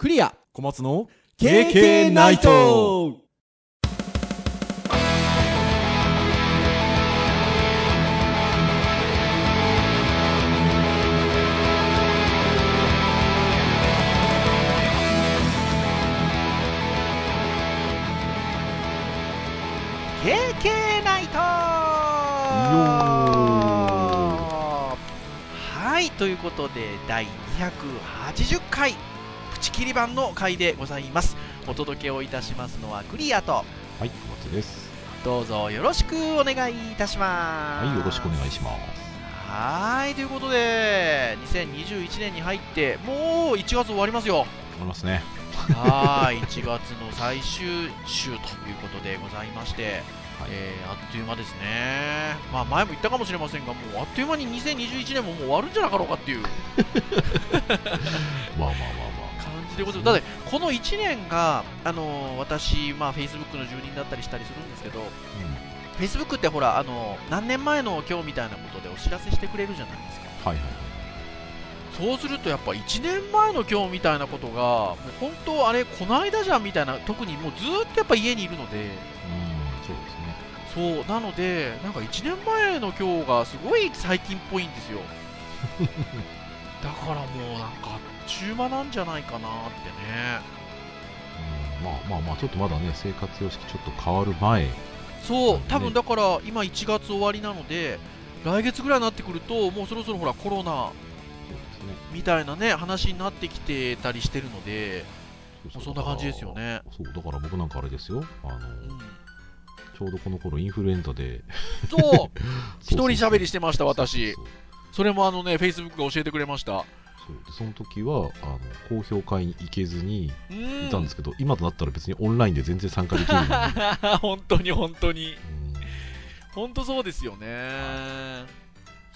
クリア。小松の KK ナイト。ナイト。はいということで第280回プチ切り版の回でございます。お届けをいたしますのはクリアとはい、小松です。どうぞよろしくお願いいたします。はい、よろしくお願いします。はいということで2021年に入ってもう1月終わりますよ。思いますね。はい1月の最終週ということでございまして、はい。えーあっという間ですね、まあ、前も言ったかもしれませんがもうあっという間に2021年ももう終わるんじゃなかろうかっていう。まあまあまあ感じでございますだってこの1年が、あのー私、まあ、Facebook の住人だったりしたりするんですけどまあ。Facebook ってほら、あのー何年前の今日みたいなことでお知らせしてくれるじゃないですかうん。はいはいはい。そうするとやっぱ1年前の今日みたいなことがもう本当あれこの間じゃんみたいな特にもうずーっとやっぱ家にいるのでうん、そうですね。そうなのでなんか1年前の今日がすごい最近っぽいんですよ だからもうなんかあっちゅう間なんじゃないかなってねうん、まあまあまあ、ちょっとまだね、生活様式ちょっと変わる前。そうね多分だから今1月終わりなので来月ぐらいになってくるともうそろそろほらコロナ。みたいなね話になってきてたりしてるので、うもうそんな感じですよね。そう、だから僕なんかあれですよ。あの、うん、ちょうどこの頃インフルエンザで。そう 一人喋りししてました私そうそれもあのね Facebook が教えてくれました。そうでその時はあの公表会に行けずにうん。いたんですけど、今となったら別にオンラインで全然参加できる 本当に本当に。うん。本当そうですよね。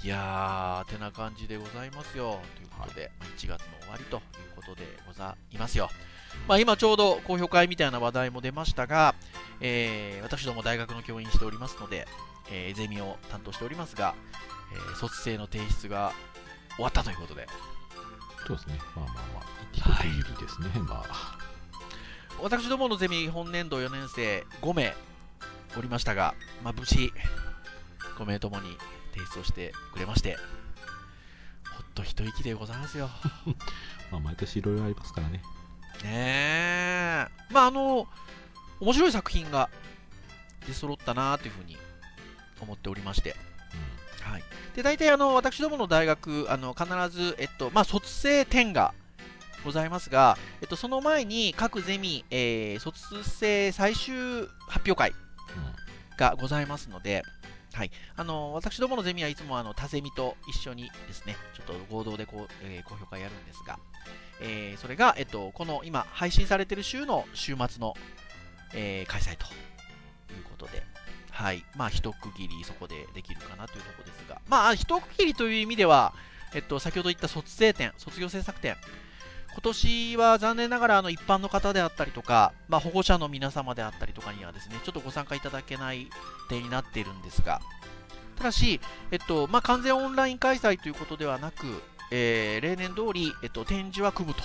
い。やーてな感じでございますよ。ということで、まあ1月の終わりということでございますよ。まあ、今ちょうど公表会みたいな話題も出ましたが、えー私ども大学の教員しておりますので、えーゼミを担当しておりますが、えー卒生の提出が終わったということでそうですね。まあまあまあ、一区切りですね。まあ。私どものゼミ本年度4年生5名おりましたが、まあ、無事5名ともに提出をしてくれましてほっと一息でございますよ まあ、毎年いろいろありますからね。ねえまああの面白い作品が出揃ったなというふうに思っておりましてはい、で大体あの私どもの大学あの必ず、えっとまあ、卒生展がございますが、えっと、その前に各ゼミ、えー卒生最終発表会がございますので、はい、あの私どものゼミはいつもあの他ゼミと一緒にですねちょっと合同でこう、えー、公表会やるんですが、えーそれが、えっと、この今配信されている週の週末の、えー開催ということで、はい、まあ一区切りそこでできるかなというところですが、まあ一区切りという意味では、えっと、先ほど言った卒生展、卒業制作展、今年は残念ながらあの一般の方であったりとか、まあ、保護者の皆様であったりとかにはですね、ちょっとご参加いただけない点になっているんですが、ただし、えっとまあ、完全オンライン開催ということではなく、えー例年通り、えっと、展示は組むと。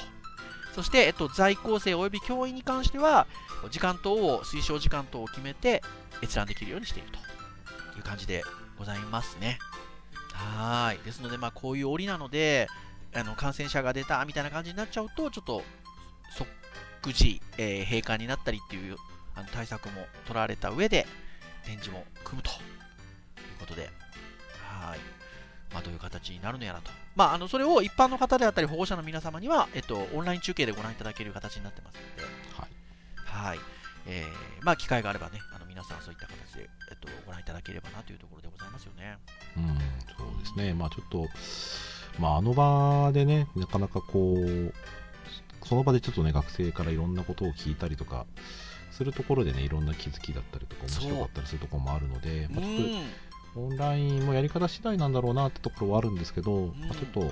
そして、えっと、在校生及び教員に関しては、時間等を、推奨時間等を決めて閲覧できるようにしているという感じでございますね。はい。ですので、まあ、こういう折なので、あの感染者が出たみたいな感じになっちゃうと、ちょっと即時、えー閉館になったりっていうあの対策も取られた上で、展示も組むということで、はい。まあ、どういう形になるのやらと。まあ、あのそれを一般の方であったり保護者の皆様には、えっと、オンライン中継でご覧いただける形になってますので、はい。はい。えーまあ、機会があればね、あの皆さんそういった形で、えっと、ご覧いただければなというところでございますよね。うん、そうですね。まあちょっと、まああの場でね、なかなかこう、その場でちょっとね、学生からいろんなことを聞いたりとか、するところでね、いろんな気づきだったりとか、面白かったりするところもあるので、うまあ、ちょっとん。オンラインもやり方次第なんだろうなってところはあるんですけど、んまあ、ちょっと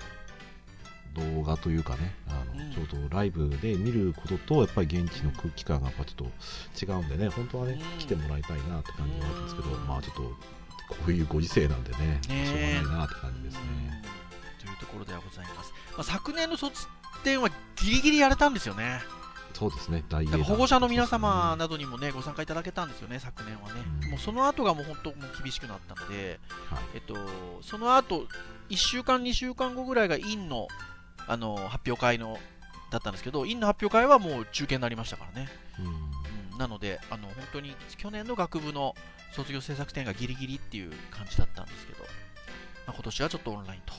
動画というかね、あのうんちょうどライブで見ることと、やっぱり現地の空気感がやっぱちょっと違うんでね、本当はね、うん来てもらいたいなって感じはあるんですけど、うんまあちょっと、こういうご時世なんでね、ねえしょうがないなって感じですね。というところではございます。まあ、昨年の卒展はギリギリやれたんですよね。そうですね、大保護者の皆様などにもね、ご参加いただけたんですよね、昨年はね。うん、もうその後がもう本当もう厳しくなったので、はい、えっと、その後、1週間、2週間後ぐらいがインのあの発表会のだったんですけど、インの発表会はもう中継になりましたからね。うん、なので、あの本当に去年の学部の卒業制作展がギリギリっていう感じだったんですけど、まあ、今年はちょっとオンラインと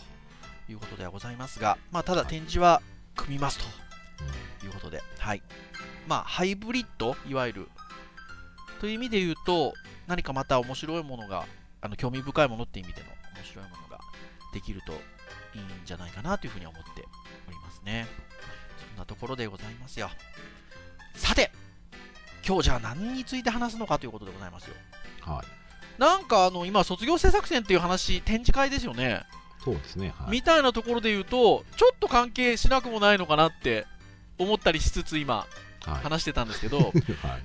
いうことではございますが、まあ、ただ展示は組みますと。いうことで、はい。まあ、ハイブリッド、いわゆる、という意味で言うと、何かまた面白いものが、あの興味深いものっていう意味での面白いものができるといいんじゃないかなというふうに思っておりますね。そんなところでございますよ。さて、今日じゃあ何について話すのかということでございますよ。はい。なんかあの今、卒業制作展っていう話、展示会ですよね。そうですね、はい、みたいなところで言うと、ちょっと関係しなくもないのかなって思ったりしつつ、今、話してたんですけど、はい、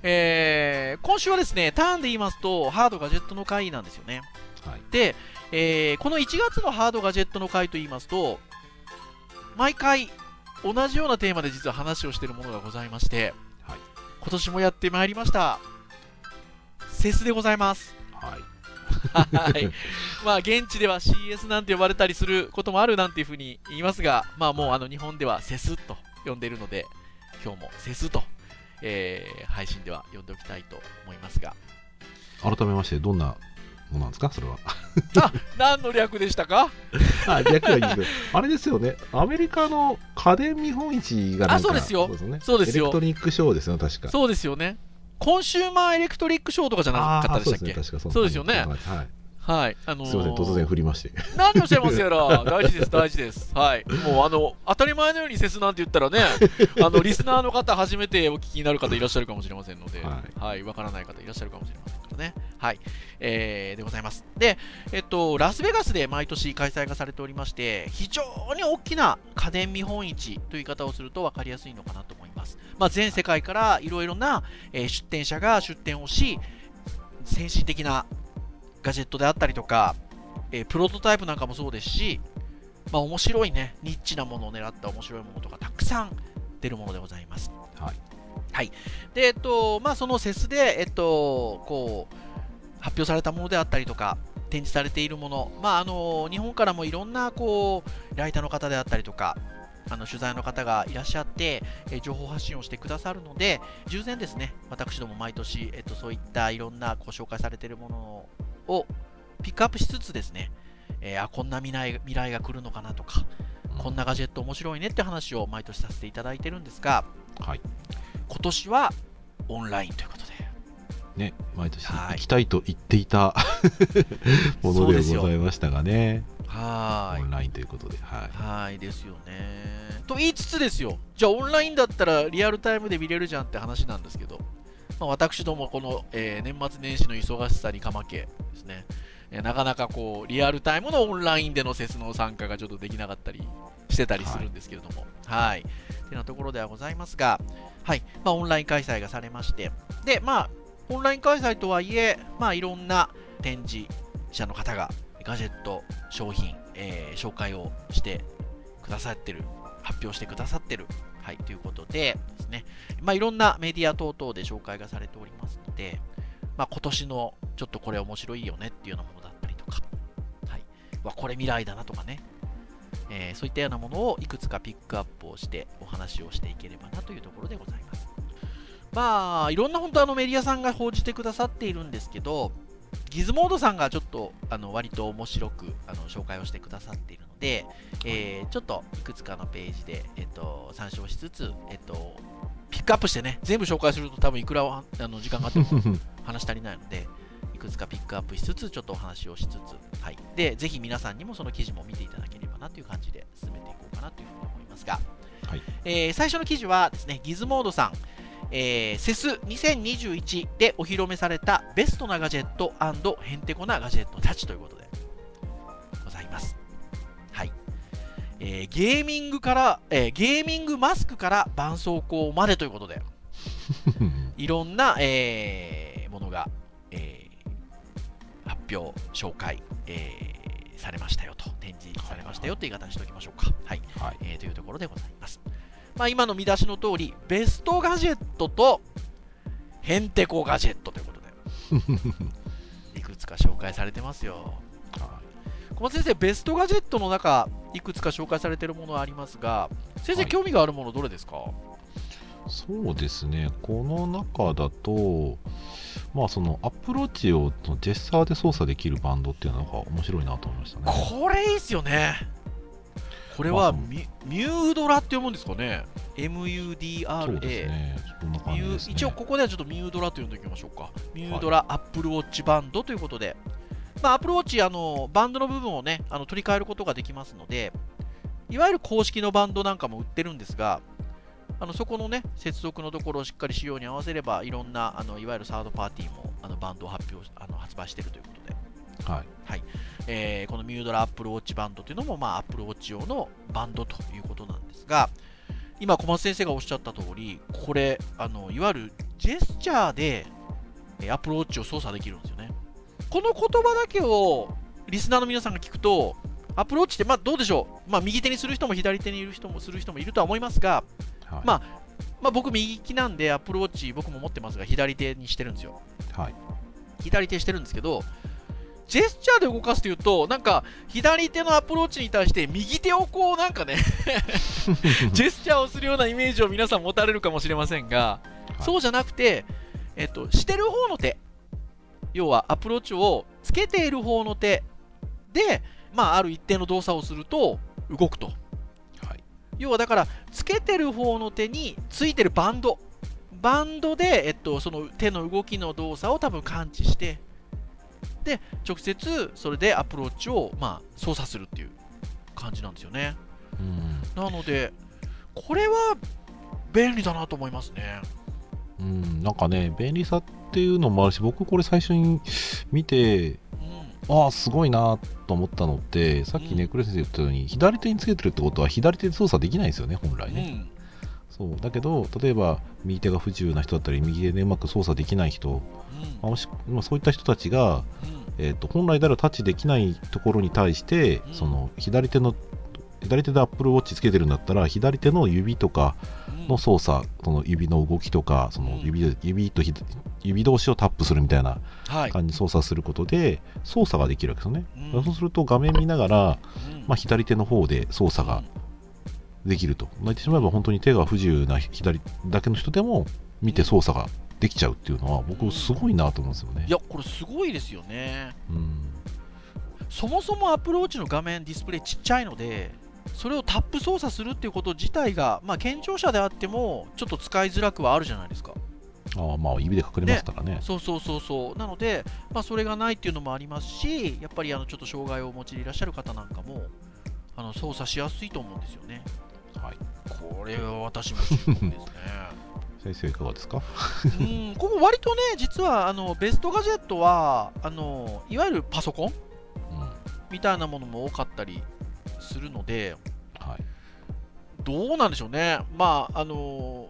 えー、今週はですね、ターンで言いますと、ハードガジェットの回なんですよね。はい、で、えー、この1月のハードガジェットの回と言いますと、毎回同じようなテーマで実は話をしているものがございまして、はい、今年もやってまいりました。セスでございます。はい。はい。まあ、現地では CS なんて呼ばれたりすることもあるなんていうふうに言いますが、まあもうあの日本ではセスと呼んでいるので、今日もセスと、えー、配信では呼んでおきたいと思いますが。改めまして、どんなものなんですか、それは。あ何の略でしたか？あ略はいいで。すあれですよね、アメリカの家電見本市がなんかあそうですよ、そうですよエレクトロニックショーですよ、確か。そうですよね。コンシューマーエレクトリックショーとかじゃなかったでしたっけ？ね、そうですよね。はいはい。あのー、すみません、突然振りまして。何をおっしゃいますやら、大事です、大事です。はい。もう、あの、当たり前のように CESなんて言ったらね、あの、リスナーの方、初めてお聞きになる方いらっしゃるかもしれませんので、はい、はい、わからない方いらっしゃるかもしれませんからね。はい。えー、でございます。で、えっと、ラスベガスで毎年開催がされておりまして、非常に大きな家電見本市という言い方をすると分かりやすいのかなと思います。まあ、全世界からいろいろな、えー、出展者が出展をし、先進的なガジェットであったりとか、えー、プロトタイプなんかもそうですし、まあ、面白いね、ニッチなものを狙った面白いものとかたくさん出るものでございます。はい。はい。で、えっと、まあ、そのセスで、えっと、こう、発表されたものであったりとか、展示されているもの、まあ、あの、日本からもいろんな、こう、ライターの方であったりとか、あの取材の方がいらっしゃって、え情報発信をしてくださるので、従前ですね、私ども毎年、えっと、そういったいろんなご紹介されているものをピックアップしつつですね、えー、あこんな未来未来が来るのかなとか、こんなガジェット面白いねって話を毎年させていただいてるんですが、はい、今年はオンラインということで。ね、毎年行きたいと言っていた、はい、ものでございましたがね。はいオンラインということで。はい、はいですよね。と言いつつですよ、じゃあオンラインだったらリアルタイムで見れるじゃんって話なんですけど、まあ、私どもこの、えー、年末年始の忙しさにかまけですね、えなかなかこうリアルタイムのオンラインでのセスの参加がちょっとできなかったりしてたりするんですけれども、はい。っていうなところではございますが、はい。まあ、オンライン開催がされまして、で、まあ、オンライン開催とはいえ、まあ、いろんな展示者の方がガジェット、商品、えー、紹介をしてくださってる、発表してくださってる、はい、ということでね、まあ、いろんなメディア等々で紹介がされておりますので、まあ、今年のちょっとこれ面白いよねっていうようなものだったりとか、はい、わこれ未来だなとかね、えー、そういったようなものをいくつかピックアップをしてお話をしていければなというところでございます。まあ、いろんな本当あのメディアさんが報じてくださっているんですけど、ギズモードさんがちょっとあの割と面白くあの紹介をしてくださっているので、えー、ちょっといくつかのページで、えっと、参照しつつ、えっと、ピックアップしてね、全部紹介すると多分いくらあの時間があっても 話足りないので、いくつかピックアップしつつ、ちょっとお話をしつつ、はい。で、ぜひ皆さんにもその記事も見ていただければなという感じで進めていこうかなというふうに思いますが、はい、えー、最初の記事はですね、ギズモードさん、えー、セス2021でお披露目されたベストなガジェットへんてこなガジェットたちということでえー、ゲーミングから、えー、ゲーミングマスクから絆創膏までということで、いろんな、えー、ものが、えー、発表、紹介、えー、されましたよと、展示されましたよという言い方にしておきましょうか。はい。はい、えー、というところでございます。まあ、今の見出しの通り、ベストガジェットとヘンテコガジェットということで、いくつか紹介されてますよ。小松先生、ベストガジェットの中、いくつか紹介されているものありますが、先生、はい興味があるもの、どれですか？そうですね、この中だと、まあ、そのアプローチをジェスチャーで操作できるバンドっていうのが面白いなと思いましたね。これいいっすよね。これまあはミミュードラって読むんですかね？そうです ?MUDRA。ね、そんな感ミュじです、ね。一応ここではちょっとミュードラと呼んでおきましょうか。ミュードラアップルウォッチバンドということで、まあ、アップルウォッチあのバンドの部分をねあの取り替えることができますので、いわゆる公式のバンドなんかも売ってるんですが、あのそこのね接続のところをしっかり仕様に合わせれば、いろんなあのいわゆるサードパーティーもあのバンドを発表あの発売しているということで。はい。えーこのミュードラアップルウォッチバンドというのも、まあ、アップルウォッチ用のバンドということなんですが、今、小松先生がおっしゃった通り、これ、あのいわゆるジェスチャーでえーアップルウォッチを操作できるんですよね。この言葉だけをリスナーの皆さんが聞くと、アップルウォッチって、まあ、どうでしょう、まあ、右手にする人も左手にいる人もする人もいるとは思いますが、はい。ままあ、僕、右利きなんで、アップルウォッチ、僕も持ってますが、左手にしてるんですよ。はい。左手してるんですけど、ジェスチャーで動かすというと、なんか左手のアプローチに対して右手をこうなんかね ジェスチャーをするようなイメージを皆さん持たれるかもしれませんが、いそうじゃなくて、えっと、してる方の手、要はアプローチをつけている方の手で、まあ、ある一定の動作をすると動くと。はい。要はだから、つけてる方の手についてるバンド、バンドで、えっと、その手の動きの動作を多分感知して、で、直接それでアプローチを、まあ、操作するっていう感じなんですよね。うん。なので、これは便利だなと思いますね。うん、なんかね、便利さっていうのもあるし、僕これ最初に見て、うん、ああ、すごいなと思ったのって、さっきね、うんクレ先生言ったように、左手につけてるってことは、左手で操作できないんですよね、本来ね。うん、そう。だけど、例えば、右手が不自由な人だったり、右手でうまく操作できない人、まあもしまあ、そういった人たちが、うん、えー、と本来であればタッチできないところに対して、うん。その左手の左手でアップルウォッチつけてるんだったら左手の指とかうん。の操作、その指の動きとかその指で指とひ指同士をタップするみたいなはい。感じに操作することで操作ができるわけですよね、うん。そうすると画面見ながら、うん。まあ、左手の方で操作ができると。言ってしまえば本当に手が不自由な左だけの人でも見て操作ができちゃうっていうのは僕すごいなと思うんですよね。い、や、これすごいですよね。うん。そもそもアプローチの画面、ディスプレイちっちゃいので、それをタップ操作するっていうこと自体が、まあ、健常者であっても、ちょっと使いづらくはあるじゃないですか。ああまあ指で隠れますからねそうそうそうそう。なので、まあ、それがないっていうのもありますし、やっぱりあのちょっと障害をお持ちでいらっしゃる方なんかも、あの操作しやすいと思うんですよね。はいこれは私も注目ですね。先生いかがですか？うん、ここ割とね、実はあのベストガジェットはあの、いわゆるパソコンうんみたいなものも多かったりするので、はい。どうなんでしょうね、まあ、あの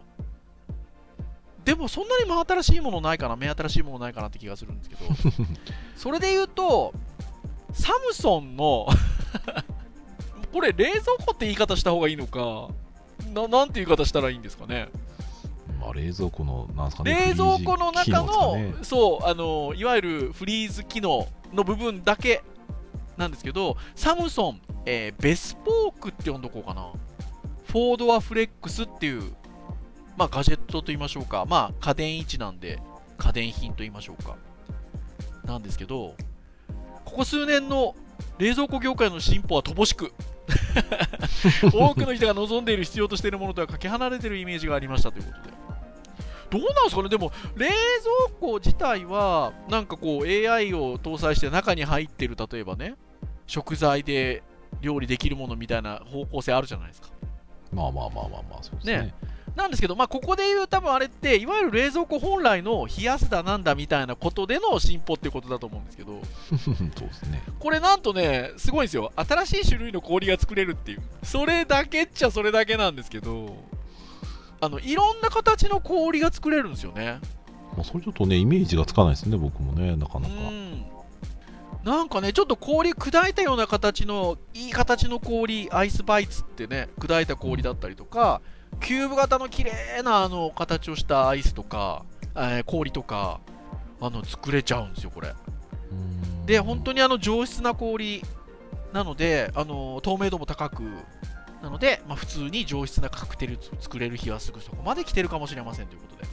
でもそんなに真新しいものないかな、目新しいものないかなって気がするんですけど、それで言うと、サムソンの これ、冷蔵庫って言い方した方がいいのか、ななんて言い方したらいいんですかね。まあ、冷蔵庫のなんですかね冷蔵庫の中の、ね。そうあのいわゆるフリーズ機能の部分だけなんですけどサムソン、えーベスポークって呼んどこうかな。フォードアフレックスっていう、まあ、ガジェットと言いましょうか、まあ、家電位置なんで家電品と言いましょうか。なんですけどここ数年の冷蔵庫業界の進歩は乏しく 多くの人が望んでいる必要としているものとはかけ離れているイメージがありましたということでどうなんですかね？でも冷蔵庫自体はなんかこう AI を搭載して中に入ってる例えばね食材で料理できるものみたいな方向性あるじゃないですか。まあまあまあまあまあそうですね。ね。なんですけど、まあ、ここで言う多分あれっていわゆる冷蔵庫本来の冷やすだなんだみたいなことでの進歩っていうことだと思うんですけど。そうですね。これなんとねすごいんですよ。新しい種類の氷が作れるっていう。それだけっちゃそれだけなんですけどあのいろんな形の氷が作れるんですよね。まあ、それちょっとねイメージがつかないですね僕もねなかなか。うん。なんかねちょっと氷砕いたような形のいい形の氷アイスバイツってね砕いた氷だったりとかキューブ型の綺麗なあの形をしたアイスとか、えー氷とかあの作れちゃうんですよこれ。うん。で本当にあの上質な氷なのであの透明度も高くなので、まあ、普通に上質なカクテル作れる日はすぐそこまで来てるかもしれませんということで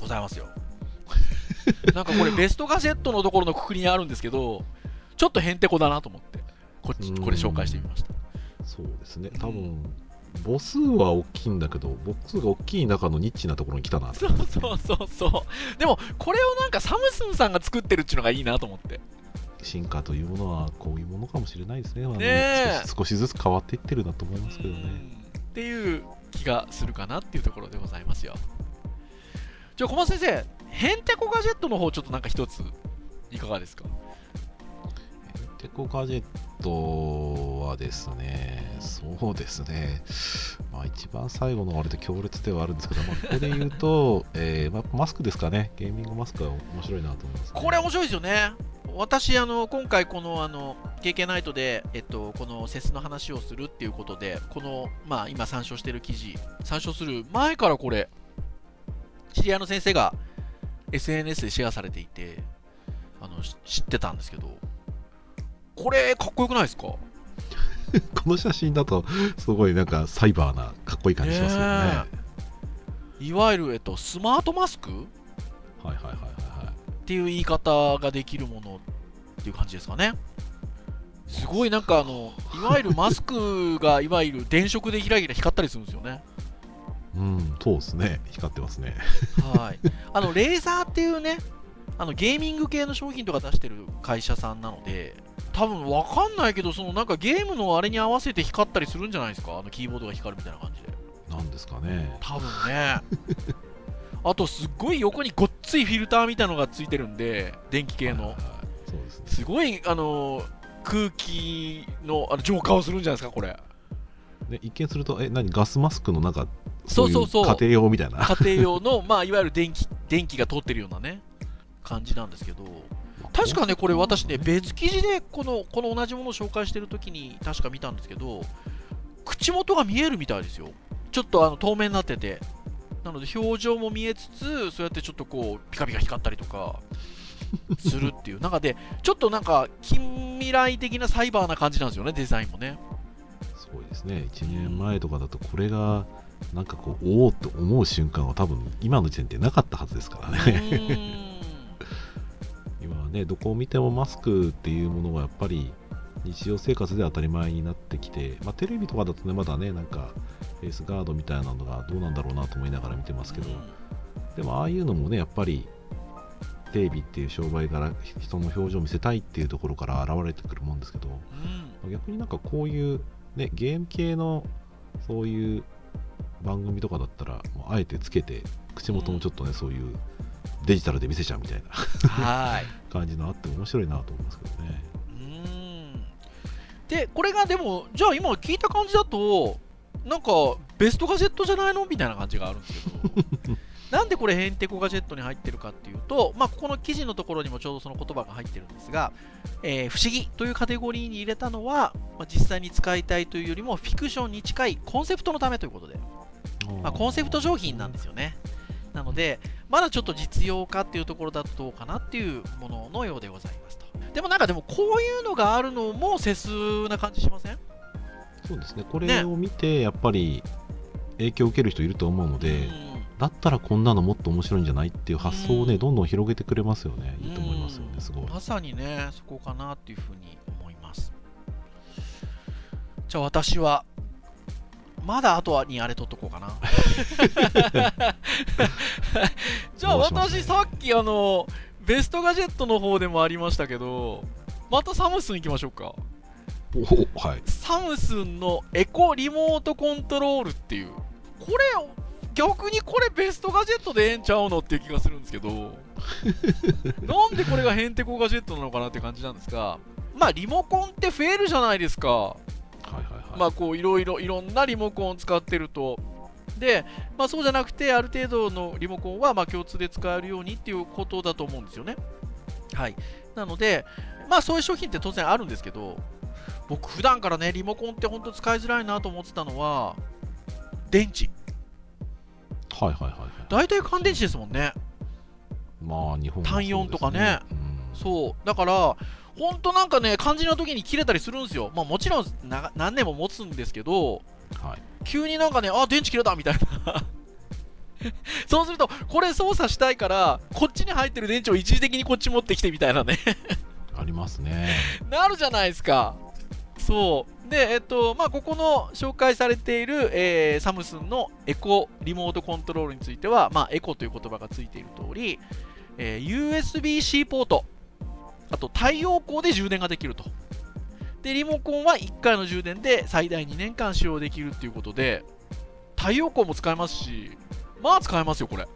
ございますよ。なんかこれベストガジェットのところのくくりにあるんですけどちょっとへんてこだなと思ってこっちこれ紹介してみました。そうですね。多分母数は大きいんだけど母数が大きい中のニッチなところに来たなそうそうそうそう。でもこれをなんかサムスンさんが作ってるっていうのがいいなと思って進化というものはこういうものかもしれないですね,、少しずつ変わっていってるなと思いますけどねうんっていう気がするかなっていうところでございますよ。じゃあ小松先生ヘンテコガジェットの方ちょっとなんか一ついかがですか？テコガジェットはですね、そうですね、まあ、一番最後の割と強烈ではあるんですけど、まあ、ここで言うと、えーまあ、マスクですかね、ゲーミングマスクは面白いなと思います、ね。これ面白いですよね私あの今回このあの KK ナイトで、えっと、このセスの話をするっていうことでこの、まあ、今参照してる記事参照する前からこれ知り合いの先生が SNS でシェアされていてあのし知ってたんですけどこれかっこよくないですか？この写真だと、すごいなんかサイバーな、かっこいい感じしますよね。ねはいいわゆる、えっと、スマートマスク？っはいはいはいはい。ていう言い方ができるものっていう感じですかね。すごいなんかあのいわゆるマスクがいわゆる電飾でギラギラ光ったりするんですよね。うん、そうですね、光ってますね。はい。あのレーザーっていうねあのゲーミング系の商品とか出してる会社さんなので多分わかんないけどそのなんかゲームのあれに合わせて光ったりするんじゃないですか？あのキーボードが光るみたいな感じで。なんですかね。多分ねあとすっごい横にごっついフィルターみたいのがついてるんで電気系の。すね。すごいあの空気のあの浄化をするんじゃないですかこれ。で一見すると、え、何、ガスマスクの中、そうそうそう。い家庭用みたいな。家庭用のまあいわゆる電気電気が通ってるようなね感じなんですけど。確かねこれ私ね別記事でこのこの同じものを紹介してる時に確か見たんですけど口元が見えるみたいですよ。ちょっとあの透明になっててなので表情も見えつつそうやってちょっとこうピカピカ光ったりとか するっていう。中でちょっとなんか近未来的なサイバーな感じなんですよねデザインもね。すごいですね。1年前とかだとこれがなんかこうおおって思う瞬間は多分今の時点でなかったはずですからうね 今はねどこを見てもマスクっていうものがやっぱり日常生活で当たり前になってきて、まあ、テレビとかだとねまだねなんかフェイスガードみたいなのがどうなんだろうなと思いながら見てますけど、でもああいうのもねやっぱりテレビっていう商売から人の表情を見せたいっていうところから現れてくるもんですけどうん。逆になんかこういう、ね、ゲーム系のそういう番組とかだったらもうあえてつけて口元もちょっとね、そういうデジタルで見せちゃうみたいな。はい。感じのあって面白いなと思いますけどねでこれがでもじゃあ今聞いた感じだとなんかベストガジェットじゃないの？みたいな感じがあるんですけど。なんでこれヘンテコガジェットに入ってるかっていうと、まあ、ここの記事のところにもちょうどその言葉が入ってるんですが、えー不思議というカテゴリーに入れたのは、まあ、実際に使いたいというよりもフィクションに近いコンセプトのためということで、まあ、コンセプト商品なんですよね。なのでまだちょっと実用化っていうところだとどうかなっていうもののようでございます。とでもなんかでもこういうのがあるのもセスな感じしません？そうですね。これを見てやっぱり影響を受ける人いると思うので、うん。だったらこんなのもっと面白いんじゃないっていう発想をね、うん。どんどん広げてくれますよね。いいと思いますようんねすごい。まさにねそこかなっていうふうに思います。じゃあ私はまだあとはにあれ取っとこうかな。じゃあ私さっきあのベストガジェットの方でもありましたけどまたサムスン行きましょうか。おはい。サムスンのエコリモートコントロールっていう。これ逆にこれベストガジェットでええんちゃうのっていう気がするんですけど。なんでこれがヘンテコガジェットなのかなって感じなんですがまあリモコンって増えるじゃないですか。はいはいはい、まあこういろいろいろんなリモコンを使ってるとで、まあ、そうじゃなくてある程度のリモコンはまあ共通で使えるようにっていうことだと思うんですよね。はい。なのでまあそういう商品って当然あるんですけど僕普段からねリモコンって本当使いづらいなと思ってたのは電池。はいはいはいはい。大体乾電池ですもんね。まあ日本は単四とかね。そうですねそう。だから本当なんかね肝心な時に切れたりするんですよ。まあもちろんな何年も持つんですけどうんはい急になんかねあ電池切れたみたいな そうするとこれ操作したいからこっちに入ってる電池を一時的にこっち持ってきてみたいなね ありますねなるじゃないですか。そう。で、えっと、まあ、ここの紹介されている、えーサムスンのエコリモートコントロールについては、まあ、エコという言葉がついている通り、えー USB-C ポート、あと太陽光で充電ができると。で、リモコンは1回の充電で最大2年間使用できるっていうことで、太陽光も使えますし、まあ使えますよ、これ。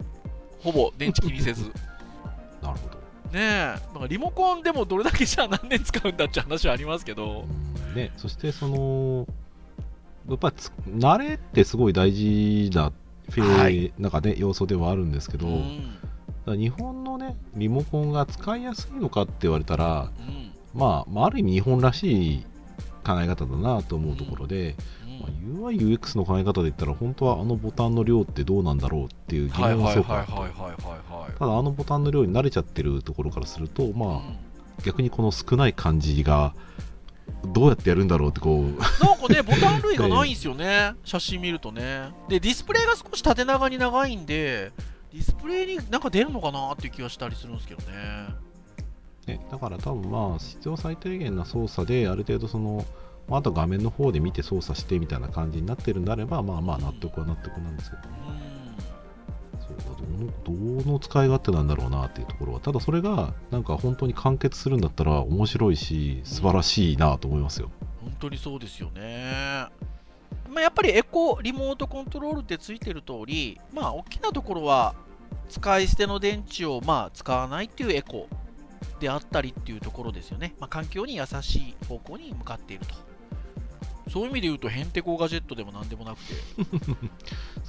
ほぼ電池気にせず。なるほど。ねえ、リモコンでもどれだけじゃあ何年使うんだって話はありますけど、うん。ね、そしてそのやっぱりつ慣れってすごい大事なフェ、はい。なんかね要素ではあるんですけど、うん。ら日本のねリモコンが使いやすいのかって言われたら、うんまあ、まあある意味日本らしい考え方だなと思うところで、うん。まあ、UIUX の考え方で言ったら本当はあのボタンの量ってどうなんだろうっていう疑問はいはいはいただあのボタンの量に慣れちゃってるところからするとまあうん。逆にこの少ない感じがどうやってやるんだろうってこう。なんかねボタン類がないんですよね。写真見るとね。でディスプレイが少し縦長に長いんでディスプレイになんか出るのかなっていう気がしたりするんですけどねね、だから多分まあ必要最低限な操作である程度その、まあ、あと画面の方で見て操作してみたいな感じになってるんであればまあまあ納得は納得なんですけど、そうどのどの使い勝手なんだろうなっていうところは。ただそれがなんか本当に完結するんだったら面白いし素晴らしいなと思いますよ、本当にそうですよね。まあ、やっぱりエコリモートコントロールってついてる通りまあ大きなところは使い捨ての電池をまあ使わないっていうエコであったりっていうところですよね、まあ、環境に優しい方向に向かっていると。そういう意味で言うとヘンテコガジェットでも何でもなくて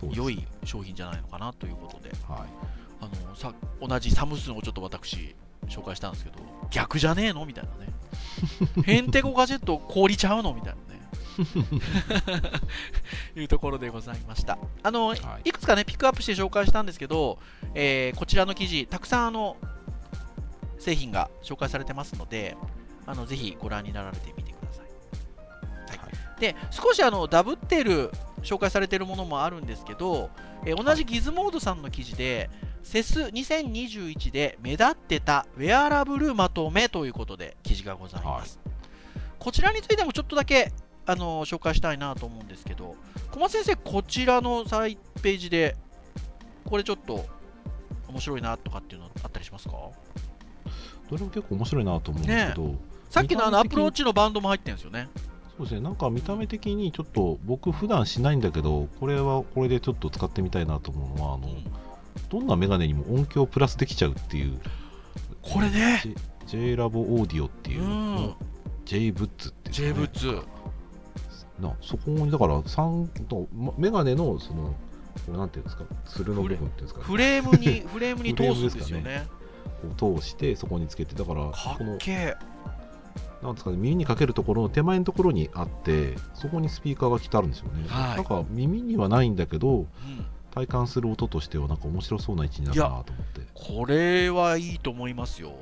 良い商品じゃないのかなということで。はい。あのさ同じサムスンをちょっと私紹介したんですけど逆じゃねえの？みたいなね。ヘンテコガジェット凍りちゃうの？みたいなね。いうところでございました。あの、はい。い、くつかねピックアップして紹介したんですけど、えーこちらの記事たくさんあの製品が紹介されてますのであのぜひご覧になられてみてください。はい。で少しあのダブっている紹介されているものもあるんですけど、えー同じギズモードさんの記事で、セス2021で目立ってたウェアラブルまとめということで記事がございます。こちらについてもちょっとだけあの紹介したいなと思うんですけど、小松先生、こちらのサイページで、これちょっと面白いなとかっていうのあったりしますか？どれも結構面白いなと思うんですけど、さっきのあのアプローチのバンドも入ってるんですよね。そうですねなんか見た目的にちょっと僕普段しないんだけどこれはこれでちょっと使ってみたいなと思うのはあの、うん。どんなメガネにも音響プラスできちゃうっていう。これね、J ラボオーディオっていうう、ん、J ブッツってい J うブッツ。なそこにだから三とまメガネのそのこれなんていうんですかつるの部分っていうんですか,、フレームに、フレームに通すんですよね。通してそこにつけてだからかこの。なんですかね耳にかけるところの手前のところにあってそこにスピーカーが来てあるんですよね、はい。なんか耳にはないんだけどうん。体感する音としてはなんか面白そうな位置になるなと思って。これはいいと思いますよ。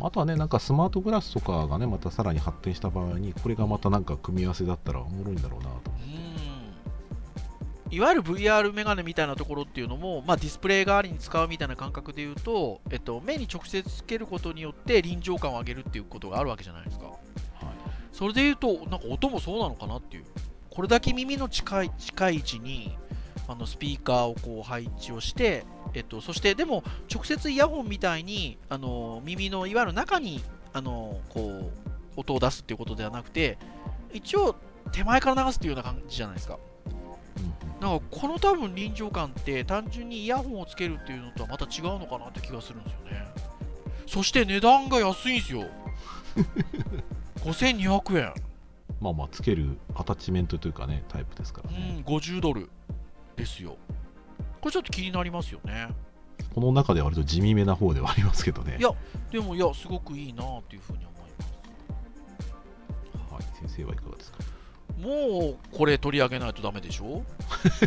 あとはねなんかスマートグラスとかがねまたさらに発展した場合にこれがまたなんか組み合わせだったらおもろいんだろうなとうんいわゆる VR メガネみたいなところっていうのも、まあ、ディスプレイ代わりに使うみたいな感覚で言うと、えっと、目に直接つけることによって臨場感を上げるっていうことがあるわけじゃないですか。はいそれで言うと、なんか音もそうなのかなっていう。これだけ耳の近い近い位置にあのスピーカーをこう配置をして、えっと、そしてでも直接イヤホンみたいにあの耳のいわゆる中にあのこう音を出すっていうことではなくて一応手前から流すっていうような感じじゃないですか。うんなんかこの多分臨場感って単純にイヤホンをつけるっていうのとはまた違うのかなって気がするんですよね。そして値段が安いんですよ。5200円。まあまあつけるアタッチメントというかねタイプですからうね、ん、50ドルですよ。これちょっと気になりますよね。この中では割と地味めな方ではありますけどねいやでも、いや、すごくいいなっていうふうに思います。はい、先生はいかがですか？もうこれ取り上げないとダメでしょ？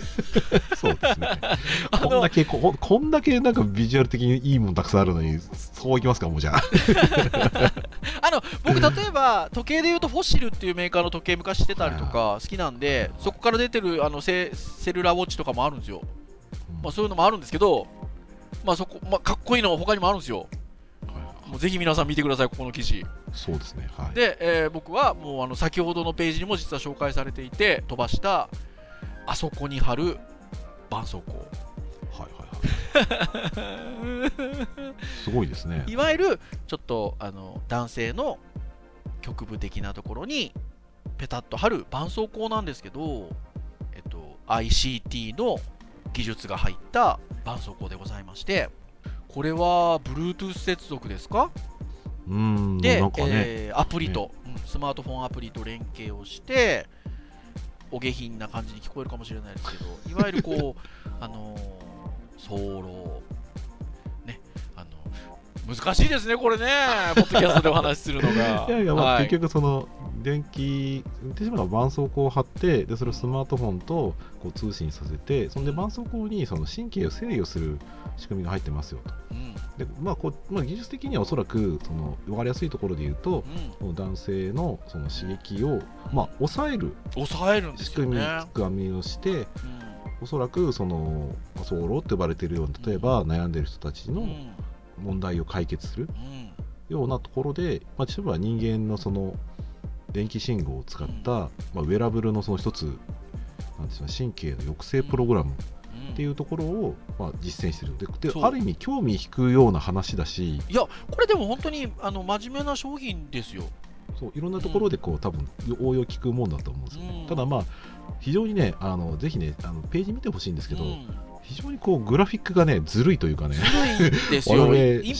そうですね。こんだけこ、こんだけなんかビジュアル的にいいもんたくさんあるのに、そういきますか、もうじゃあ。あの僕例えば時計でいうとフォッシルっていうメーカーの時計昔してたりとか好きなんでそこから出てるあのセセルラーウォッチとかもあるんですよ、まあ、そういうのもあるんですけど、まあそこまあ、かっこいいの他にもあるんですよもうぜひ皆さん見てくださいここの記事そうですね。はい。で、えー僕はもうあの先ほどのページにも実は紹介されていて飛ばしたあそこに貼る絆創膏はいはいはい。すごいですね。いわゆるちょっとあの男性の局部的なところにペタッと貼る絆創膏なんですけど、えっと、ICT の技術が入った絆創膏でございましてこれは Bluetooth 接続ですか？うーん、で、ね、えーアプリと、うんスマートフォンアプリと連携をしてお下品な感じに聞こえるかもしれないですけど いわゆるこうあのー、早漏ねあの難しいですねこれねポッドキャストでお話しするのが。いやいや、まあ、はい。結局その電気言ってしまえば絆創膏を貼ってでそれをスマートフォンとこう通信させてそんで絆創膏にその神経を制御する仕組みが入ってますよと。うん。で、まあこうまあ、技術的にはおそらくその分かりやすいところで言うとうん。男性のその刺激を、まあ、抑える抑える仕組みね、仕組みをしてうん。おそらくその早漏って呼ばれているような例えば悩んでる人たちのうん。問題を解決するうん。ようなところで、まあ、例えば人間のその電気信号を使った、まあ、ウェラブルのその一つなんですか神経の抑制プログラムうん。っていうところを、まあ、実践してる。でである意味興味引くような話だしいやこれでも本当にあの真面目な商品ですよ。そういろんなところでこう多分応用聞くもんだと思うんですよね、うん。ただまあ非常にねあのぜひねあのページ見てほしいんですけど、うん非常にこうグラフィックがねずるいというかね。ずるい んですよ。イ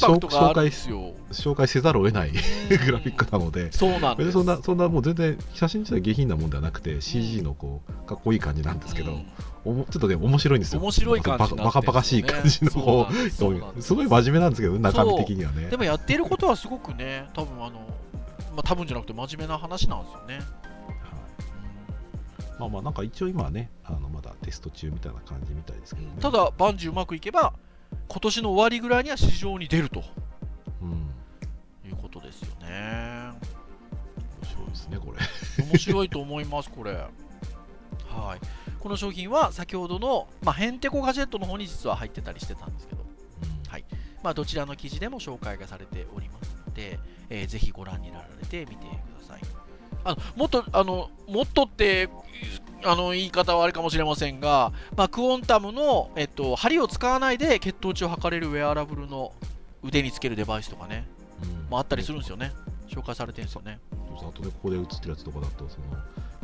紹介せざるを得ない グラフィックなので、そうなんそんなそんなもう全然写真自体下品なもんではなくて CG のこうかっこいい感じなんですけど、うん。おもちょっとね面白いんですよ。面白い感じね。バカバカバカしい感じのこそうすごい真面目なんですけど中身的にはね。でもやっていることはすごくね多分あのまあ多分じゃなくて真面目な話なんですよね、はいまあまあなんか一応今はねあのまだテスト中みたいな感じみたいですけどね。ただバンジーうまくいけば今年の終わりぐらいには市場に出ると。うん。いうことですよね。面白いですねこれ。面白いと思いますこれ。はい。この商品は先ほどの、まあ、ヘンテコガジェットの方に実は入ってたりしてたんですけど。はい。まあ、どちらの記事でも紹介がされておりますので、えーぜひご覧になられてみてください。あのもっとあのもっとってあの言い方はあれかもしれませんが、まあ、クオンタムの、えっと、針を使わないで血糖値を測れるウェアラブルの腕につけるデバイスとかね、うんまあ、あったりするんですよね。紹介されてるんですよね。あとねここで映ってるやつとかだとその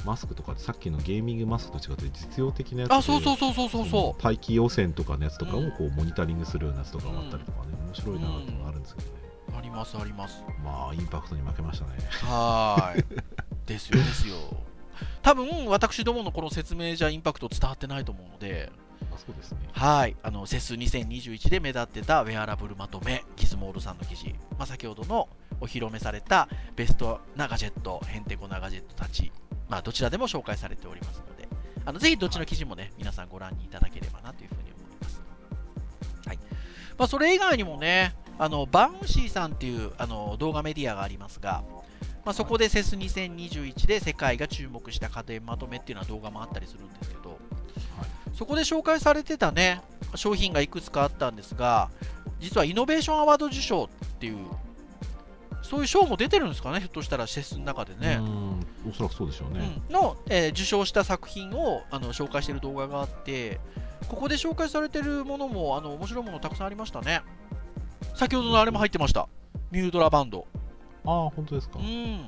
マスクとかさっきのゲーミングマスクと違って実用的なやつであ、そうそうそうそうそうそ大気汚染とかのやつとかうんをこうモニタリングするようなやつとかもあったりとかね、面白いなっていうのがあるんですけどね、う。ありますあります。まあインパクトに負けましたねはーい。ですよですよ。多分私どものこの説明じゃインパクト伝わってないと思うので、あそうですね。はい、あのセス2021で目立ってたウェアラブルまとめ、ギズモールさんの記事、まあ、先ほどのお披露目されたベストなガジェット、ヘンテコなガジェットたち、まあ、どちらでも紹介されておりますので、あのぜひどっちの記事もね、皆さんご覧にいただければなというふうに思います。はい。まあ、それ以外にもね、あのバウンシーさんっていうあの動画メディアがありますが、まあ、そこでセス2021で世界が注目した家電まとめっていうような動画もあったりするんですけど、そこで紹介されてたね商品がいくつかあったんですが実はイノベーションアワード受賞っていうそういう賞も出てるんですかねひょっとしたらセスの中でね、うんおそらくそうでしょうね、うんの、えー受賞した作品をあの紹介している動画があってここで紹介されてるものもあの面白いものたくさんありましたね。先ほどのあれも入ってました。ミュードラバンドああ本当ですか、うん。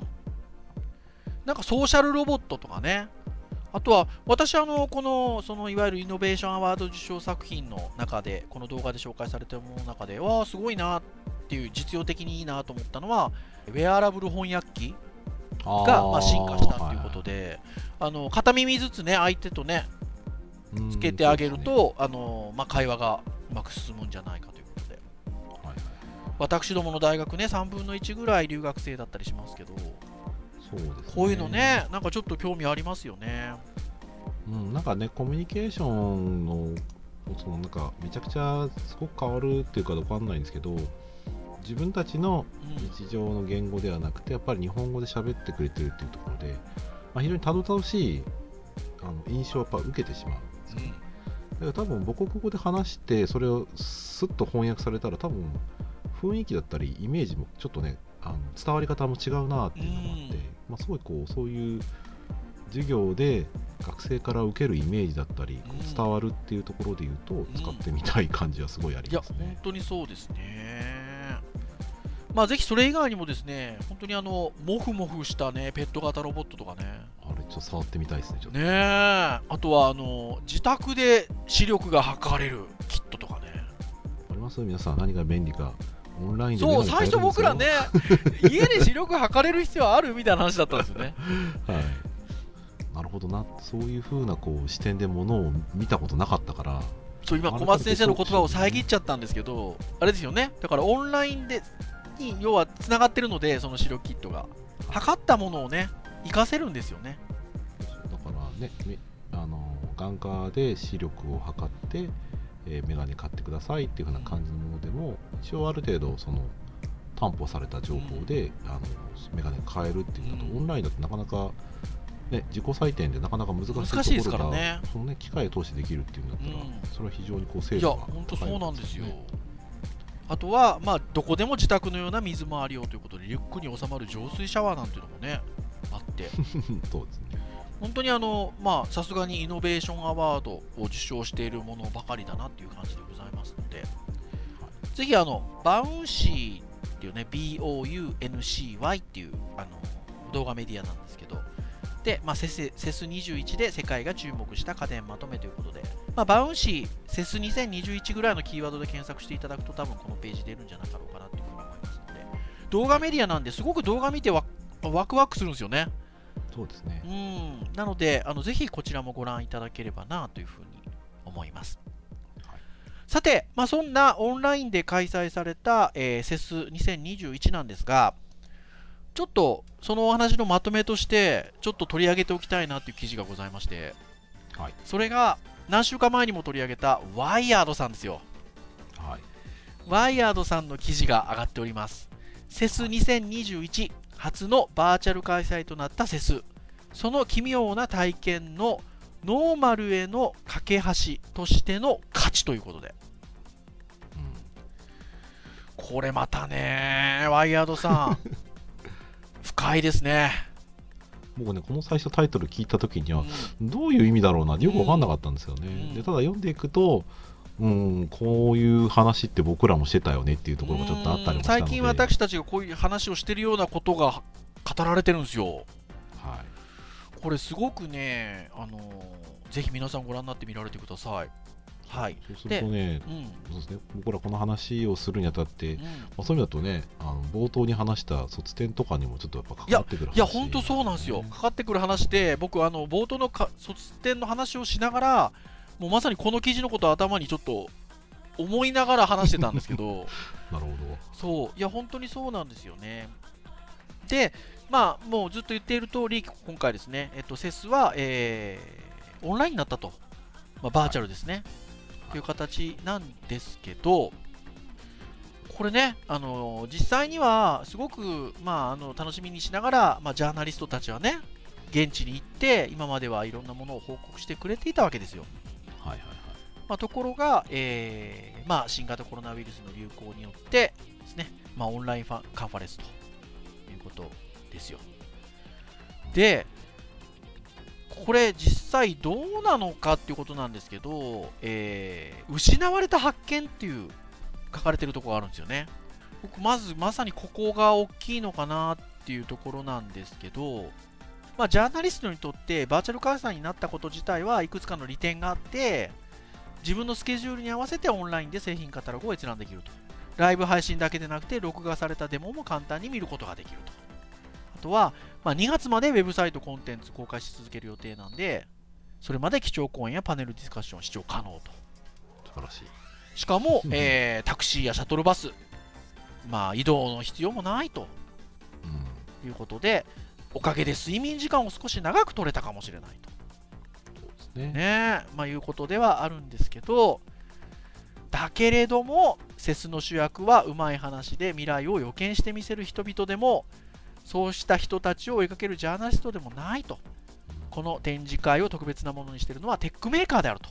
なんかソーシャルロボットとかね。あとは私あのこのそのいわゆるイノベーションアワード受賞作品の中でこの動画で紹介されてるものの中でわあすごいなっていう実用的にいいなと思ったのはウェアラブル翻訳機がまあ進化したっていうことであの片耳ずつね相手とねでつけてあげると、あのまあ、会話がうまく進むんじゃないか私どもの大学ね3分の1ぐらい留学生だったりしますけどそうですねこういうのね、なんかちょっと興味ありますよね。うん、なんかね、コミュニケーションの、そのなんか、めちゃくちゃすごく変わるっていうか、わかんないんですけど、自分たちのうん日常の言語ではなくて、やっぱり日本語で喋ってくれてるっていうところで、まあ、非常にたどたどしいあの印象をやっぱ受けてしまうんですよね。だから多分母国語で話して、それをスッと翻訳されたら、多分雰囲気だったり、イメージもちょっとね、あの伝わり方も違うなっていうのがあって、うんまあ、すごいこう、そういう授業で学生から受けるイメージだったり、こううん伝わるっていうところで言うと、使ってみたい感じはすごいありいや、ますね。本当にそうですね。まあ、ぜひそれ以外にもですね、本当にあの、モフモフしたね、ペット型ロボットとかね、あれ、ちょっと触ってみたいですね、ちょっと。ねえ、あとはあの、自宅で視力が測れるキットとかね。あります？皆さん、何が便利か。オンラインでそう、最初僕らね、家で視力測れる必要あるみたいな話だったんですよね。はい。なるほどな、そういう風なこう視点でものを見たことなかったから、そう、今、小松先生の言葉を遮っちゃったんですけど、あれですよね、だからオンラインで、に要はつながってるので、その視力キットが。測ったものをね、活かせるんですよね。だからね、めあの眼科で視力を測って、えー、メガネ買ってくださいっていう風な感じのものでも、一応ある程度その担保された情報で、あのメガネ買えるっていうのと、うん。オンラインだとなかなか、ね、自己採点でなかなか難しいところが難しいですからね。そのね、機械を通してできるっていうんだったら、うん。それは非常にこう精いや、度が高い本当そうなんですよ。ね。あとは、まあ、どこでも自宅のような水回りをということで、リュックに収まる浄水シャワーなんていうのもね、あって、そうですね。本当にあの、まあ、さすがにイノベーションアワードを受賞しているものばかりだなっていう感じでございますので、ぜひあの、バウンシーっていうね、BOUNCY っていうあの動画メディアなんですけど、で、まあ、セスセス21で世界が注目した家電まとめということで、まあ、バウンシー、セス2021ぐらいのキーワードで検索していただくと多分このページ出るんじゃなかろうかなというふうに思いますので、動画メディアなんですごく動画見てワワクワクするんですよね。そうですね。うん、なのであの、ぜひこちらもご覧いただければなというふうに思います。はいさて、まあ、そんなオンラインで開催された、えー、セス2021なんですが、ちょっとそのお話のまとめとして、ちょっと取り上げておきたいなという記事がございまして、はい。それが何週間前にも取り上げたワイヤードさんですよ。はい。ワイヤードさんの記事が上がっております。セス2021初のバーチャル開催となったセス。その奇妙な体験のノーマルへの架け橋としての価値ということで。うんこれまたね、ワイヤードさん、深いですね。僕ね、この最初タイトル聞いたときには、うんどういう意味だろうなってよく分かんなかったんですよね。うんでただ読んでいくと、うん、こういう話って僕らもしてたよねっていうところがちょっとあったりもしたので最近私たちがこういう話をしてるようなことが語られてるんですよ。はい、これすごくね、あのぜひ皆さんご覧になってみられてください。はい。そうするとねうん。そうですね、僕らこの話をするにあたって、うんまあ、そういう意味だとねあの冒頭に話した卒展とかにもちょっとやっぱ関わってくる話いや、本当そうなんですよ。かかってくる話で、僕、あの冒頭のか卒展の話をしながら、もうまさにこの記事のことを頭にちょっと思いながら話してたんですけど、なるほそう、いや、本当にそうなんですよね。で、まあ、もうずっと言っている通り、今回ですね、えっと、セスは、えーオンラインになったと、まあ、バーチャルですね、という形なんですけど、これね、あの実際にはすごく、まあ、あの楽しみにしながら、まあ、ジャーナリストたちはね、現地に行って、今まではいろんなものを報告してくれていたわけですよ。まあ、ところが、えーまあ、新型コロナウイルスの流行によってですね、まあ、オンラインファカンファレンスということですよ。で、これ実際どうなのかっていうことなんですけど、えー失われた発見っていう書かれてるところがあるんですよね。僕まずまさにここが大きいのかなっていうところなんですけど、まあ、ジャーナリストにとってバーチャル開催になったこと自体はいくつかの利点があって、自分のスケジュールに合わせてオンラインで製品カタログを閲覧できると。ライブ配信だけでなくて、録画されたデモも簡単に見ることができると。あとは、まあ、2月までウェブサイトコンテンツ公開し続ける予定なんで、それまで貴重講演やパネルディスカッション視聴可能と。素晴らしい。しかもう、ん えータクシーやシャトルバス、まあ、移動の必要もないとうん。いうことで、おかげで睡眠時間を少し長く取れたかもしれないと。ねねまあ、いうことではあるんですけど、だけれども、セスの主役はうまい話で未来を予見してみせる人々でも、そうした人たちを追いかけるジャーナリストでもないと。この展示会を特別なものにしているのはテックメーカーであると。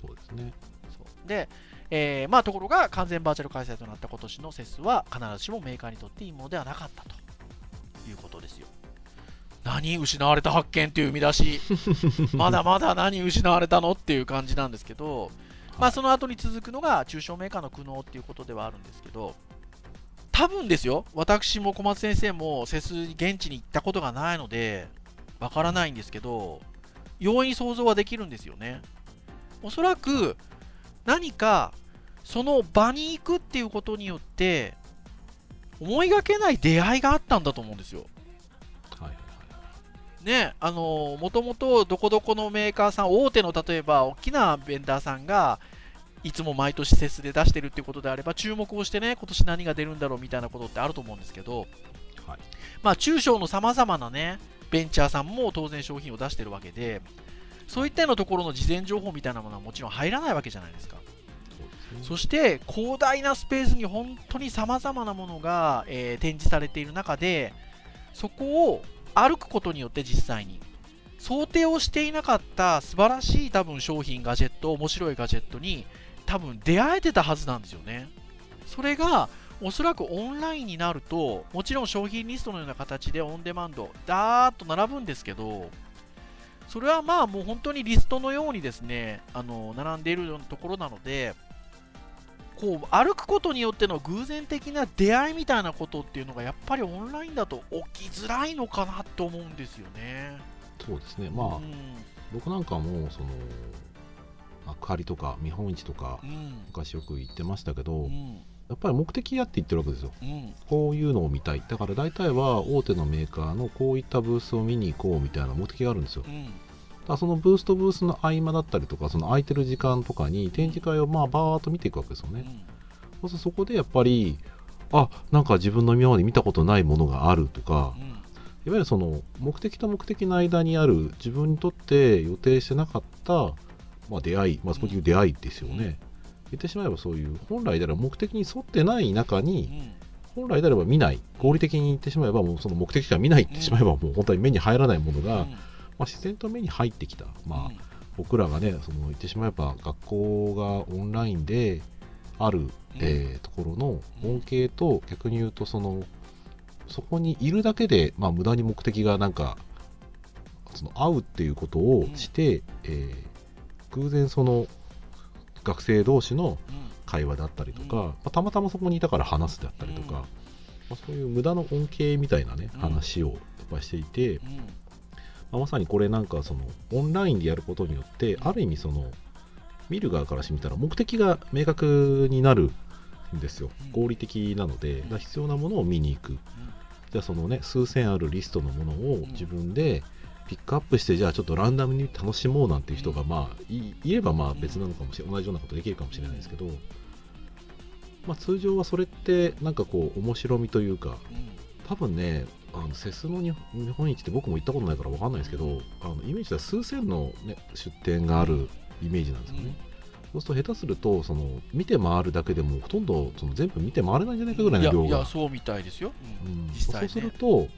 そうですねそうで、えーまあ、ところが完全バーチャル開催となった今年のセスは必ずしもメーカーにとっていいものではなかったということですよ。何失われた発見っていう見出し、まだまだ何失われたのっていう感じなんですけど、まあ、その後に続くのが中小メーカーの苦悩っていうことではあるんですけど、多分ですよ、私も小松先生もセス現地に行ったことがないので、わからないんですけど、容易に想像はできるんですよね。おそらく何かその場に行くっていうことによって思いがけない出会いがあったんだと思うんですよ。ね、あのもともとどこどこのメーカーさん、大手の例えば大きなベンダーさんがいつも毎年セスで出してるっていうことであれば注目をしてね、今年何が出るんだろうみたいなことってあると思うんですけど、はいまあ中小のさまざまなね、ベンチャーさんも当然商品を出してるわけで、そういったようなところの事前情報みたいなものはもちろん入らないわけじゃないですか。そして広大なスペースに本当にさまざまなものが、えー展示されている中でそこを歩くことによって実際に。想定をしていなかった素晴らしい多分商品ガジェット面白いガジェットに多分出会えてたはずなんですよね。それがおそらくオンラインになるともちろん商品リストのような形でオンデマンドダーッと並ぶんですけどそれはまあもう本当にリストのようにですねあの並んでいるようなところなのでこう歩くことによっての偶然的な出会いみたいなことっていうのがやっぱりオンラインだと起きづらいのかなと思うんですよね。そうですね。まあ、うん。僕なんかもその幕張とか見本市とかうん。昔よく行ってましたけど、うん。やっぱり目的やって言ってるわけですよ。うん。こういうのを見たい。だから大体は大手のメーカーのこういったブースを見に行こうみたいな目的があるんですようんだからそのブースとブースの合間だったりとかその空いてる時間とかに展示会をまあバーっと見ていくわけですよね、そうするとそこでやっぱりあなんか自分の今まで見たことないものがあるとかうん。いわゆるその目的と目的の間にある自分にとって予定してなかった、まあ、出会い、まあ、そこでいう出会いですよね、言ってしまえばそういう本来であれば目的に沿ってない中うにん。本来であれば見ない。合理的に言ってしまえばもうその目的しか見ないって言ってしまえばもう本当に目に入らないものが、まあ、自然と目に入ってきた、まあ、僕らがねその言ってしまえば学校がオンラインである、えーところの恩恵と逆に言うとそのそこにいるだけで、まあ、無駄に目的がなんかその会うっていうことをして、えー偶然その学生同士のうん。会話だったりとか、うん。まあたまたまそこにいたから話すだったりとか、うん。まあ、そういう無駄の恩恵みたいなねうん。話をやっぱしていて、うんまあまさにこれなんかそのオンラインでやることによってある意味その見る側からしてみたら目的が明確になるんですよ。うん。合理的なので必要なものを見に行く。じゃあそのね数千あるリストのものをん。自分でピックアップしてじゃあちょっとランダムに楽しもうなんていう人がまあいいればまあ別なのかもしれない同じようなことできるかもしれないですけど、まあ、通常はそれってなんかこう面白みというか多分ねあのセスの日本日本一って僕も行ったことないから分かんないですけどあのイメージでは数千の、ね、出店があるイメージなんですよね、そうすると下手するとその見て回るだけでもほとんどその全部見て回れないんじゃないかぐらいの量いやいやがそうみたいですよ、うん。ね。そうすると、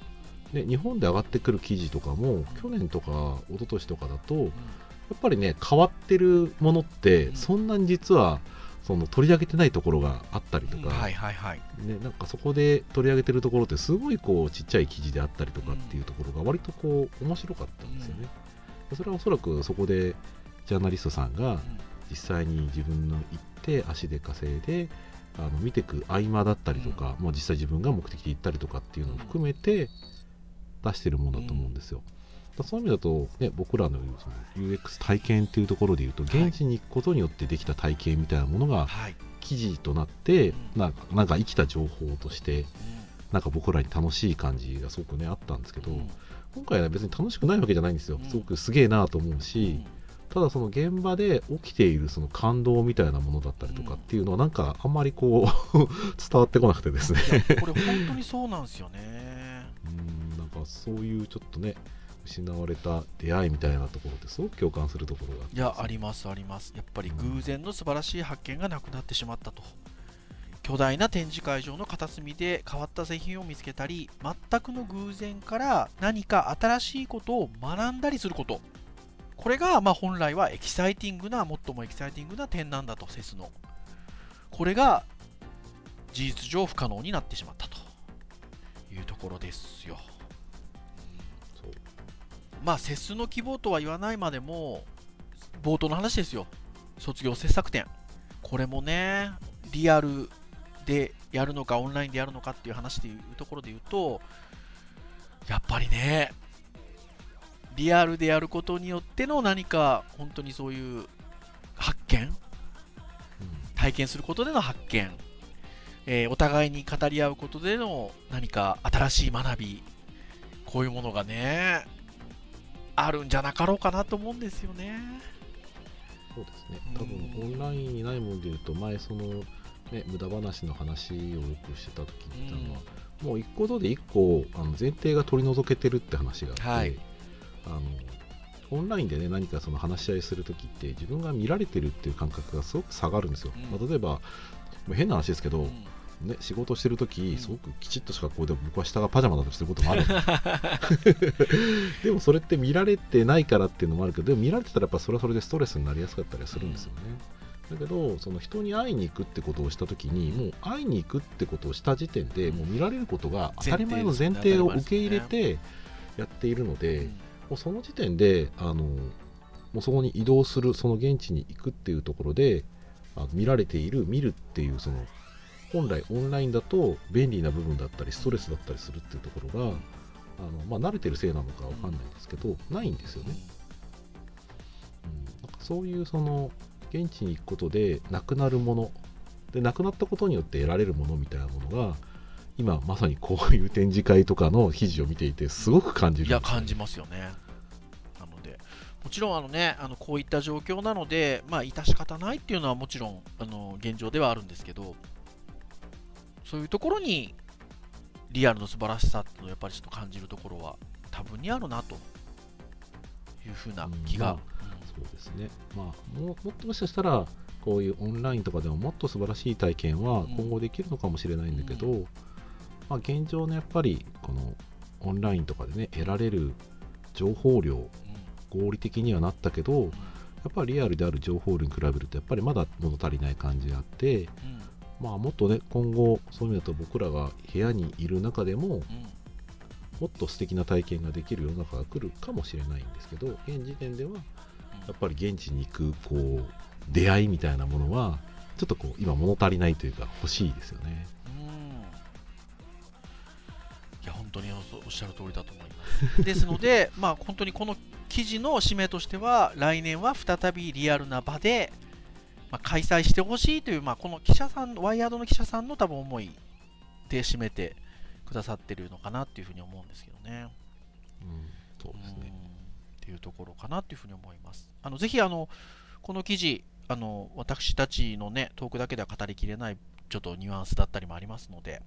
ね、日本で上がってくる記事とかも去年とか一昨年とかだとやっぱりね変わってるものってうん。そんなに実はその取り上げてないところがあったりとか、うんはいはいはいね、なんかそこで取り上げてるところってすごいこうちっちゃい記事であったりとかっていうところが割とこう面白かったんですよね。でそれはおそらくそこでジャーナリストさんが実際に自分の行って足で稼いであの見ていく合間だったりとか、もう実際自分が目的で行ったりとかっていうのを含めて出してるものだと思うんですよ。だからそういう意味だと、ね、僕らのその UX 体験っていうところで言うとはい。現地に行くことによってできた体験みたいなものがはい、記事となってうん。なんかなんか生きた情報としてうなんか僕らに楽しい感じがすごくねあったんですけど、今回は別に楽しくないわけじゃないんですよ。うん。すごくすげえなと思うし、ただその現場で起きているその感動みたいなものだったりとかっていうのはなんかあんまりこう 伝わってこなくてですね。これ本当にそうなんですよね。うんなんかあ、そういうちょっとね失われた出会いみたいなところってすごく共感するところがいやありますあります。やっぱり偶然の素晴らしい発見がなくなってしまったと。巨大な展示会場の片隅で変わった製品を見つけたり全くの偶然から何か新しいことを学んだりすること。これがまあ本来はエキサイティングな最もエキサイティングな点なんだと CESの。これが事実上不可能になってしまったというところですよ。まあ CESの希望とは言わないまでも冒頭の話ですよ。卒業制作展これもねリアルでやるのかオンラインでやるのかっていう話でいうところで言うとやっぱりねリアルでやることによっての何か本当にそういう発見体験することでの発見、えーお互いに語り合うことでの何か新しい学びこういうものがねあるんじゃなかろうかなと思うんですよね。そうですね。多分オンラインにないもので言うと前そのね無駄話の話をよくしてた時に言ったのは、もう一個で一個あの前提が取り除けてるって話があって、はい。あのオンラインでね何かその話し合いする時って自分が見られてるっていう感覚がすごく下がるんですよ、うん。まあ、例えばまあ変な話ですけど、うんね、仕事してる時、うん。すごくきちっとした格好で僕は下がパジャマだとすることもある。ん でもそれって見られてないからっていうのもあるけどでも見られてたらやっぱそれはそれでストレスになりやすかったりはするんですよね、だけどその人に会いに行くってことをした時にもう会いに行くってことをした時点でもう見られることが当たり前の前提を受け入れてやっているので、もうその時点であのもうそこに移動するその現地に行くっていうところであの見られている見るっていうその本来オンラインだと便利な部分だったりストレスだったりするっていうところが、あのまあ、慣れてるせいなのかわかんないんですけど、ないんですよね、うん、なんかそういうその現地に行くことでなくなるものでなくなったことによって得られるものみたいなものが今まさにこういう展示会とかの記事を見ていてすごく感じるんですよいや感じますよね。なのでもちろんあのねあのこういった状況なのでまあ致し方ないっていうのはもちろんあの現状ではあるんですけどそういうところにリアルの素晴らしさっていうのをやっぱりちょっと感じるところは多分にあるなと。いうふうな気が、うんそうですね、まあ、ももっともしかしたらこういうオンラインとかでももっと素晴らしい体験は今後できるのかもしれないんだけど、まあ、現状のやっぱりこのオンラインとかでね得られる情報量うん。合理的にはなったけどやっぱりリアルである情報量に比べるとやっぱりまだ物足りない感じがあって、うんまあ、もっとね今後そういう意味だと僕らが部屋にいる中でもうんもっと素敵な体験ができる世の中が来るかもしれないんですけど現時点ではやっぱり現地に行くこう出会いみたいなものはちょっとこう今物足りないというか欲しいですよね。うんいや本当におおっしゃる通りだと思います。ですので、まあ、本当にこの記事の締めとしては、来年は再びリアルな場で、まあ、開催してほしいという、まあ、この記者さん、ワイヤードの記者さんの多分思いで締めてくださってるのかなっていうふうに思うんですけどね。うん、そうですね。うんっていうところかなというふうに思います。あのぜひあのこの記事あの私たちのねトークだけでは語りきれないちょっとニュアンスだったりもありますので、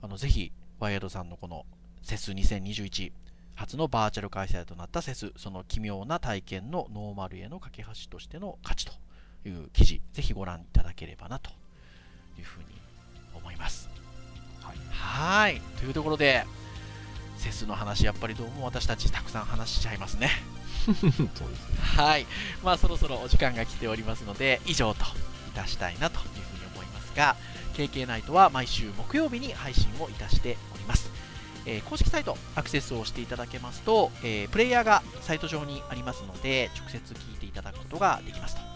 あのぜひワイヤードさんのこのセス2021初のバーチャル開催となったセスその奇妙な体験のノーマルへの架け橋としての価値という記事ぜひご覧いただければなというふうに思います。はいはいというところでセスの話やっぱりどうも私たちたくさん話しちゃいますね。そうですね。はい、まあそろそろお時間が来ておりますので、以上といたしたいなというふうに思いますが、KK ナイトは毎週木曜日に配信をいたしております。えー公式サイトアクセスをしていただけますと、えープレイヤーがサイト上にありますので、直接聞いていただくことができますと。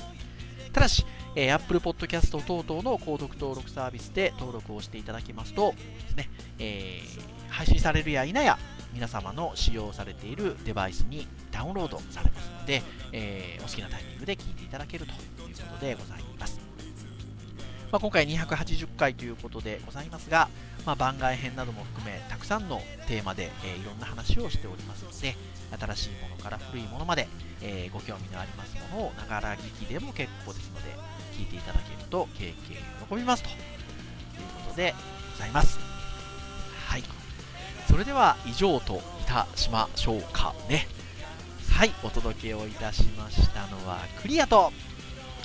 ただし、えー Apple Podcast 等々の購読登録サービスで登録をしていただきますとですね、えー配信されるや否や皆様の使用されているデバイスにダウンロードされますので、えーお好きなタイミングで聞いていただけるということでございます。まあ、今回280回ということでございますが、まあ、番外編なども含めたくさんのテーマで、えーいろんな話をしておりますので新しいものから古いものまで、えーご興味のありますものをながら聞きでも結構ですので聞いていただけると経験喜びますということでございます。はい。それでは以上といたしましょうかねはいお届けをいたしましたのはクリアと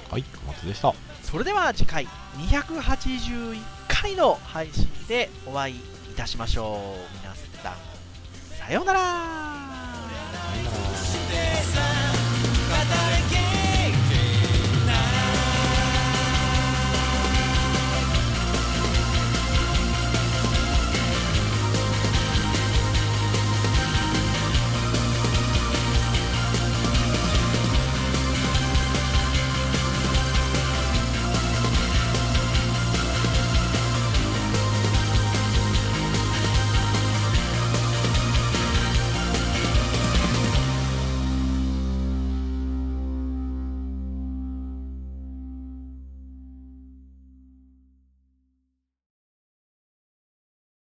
はい小松でした。それでは次回281回の配信でお会いいたしましょう。皆さんさようなら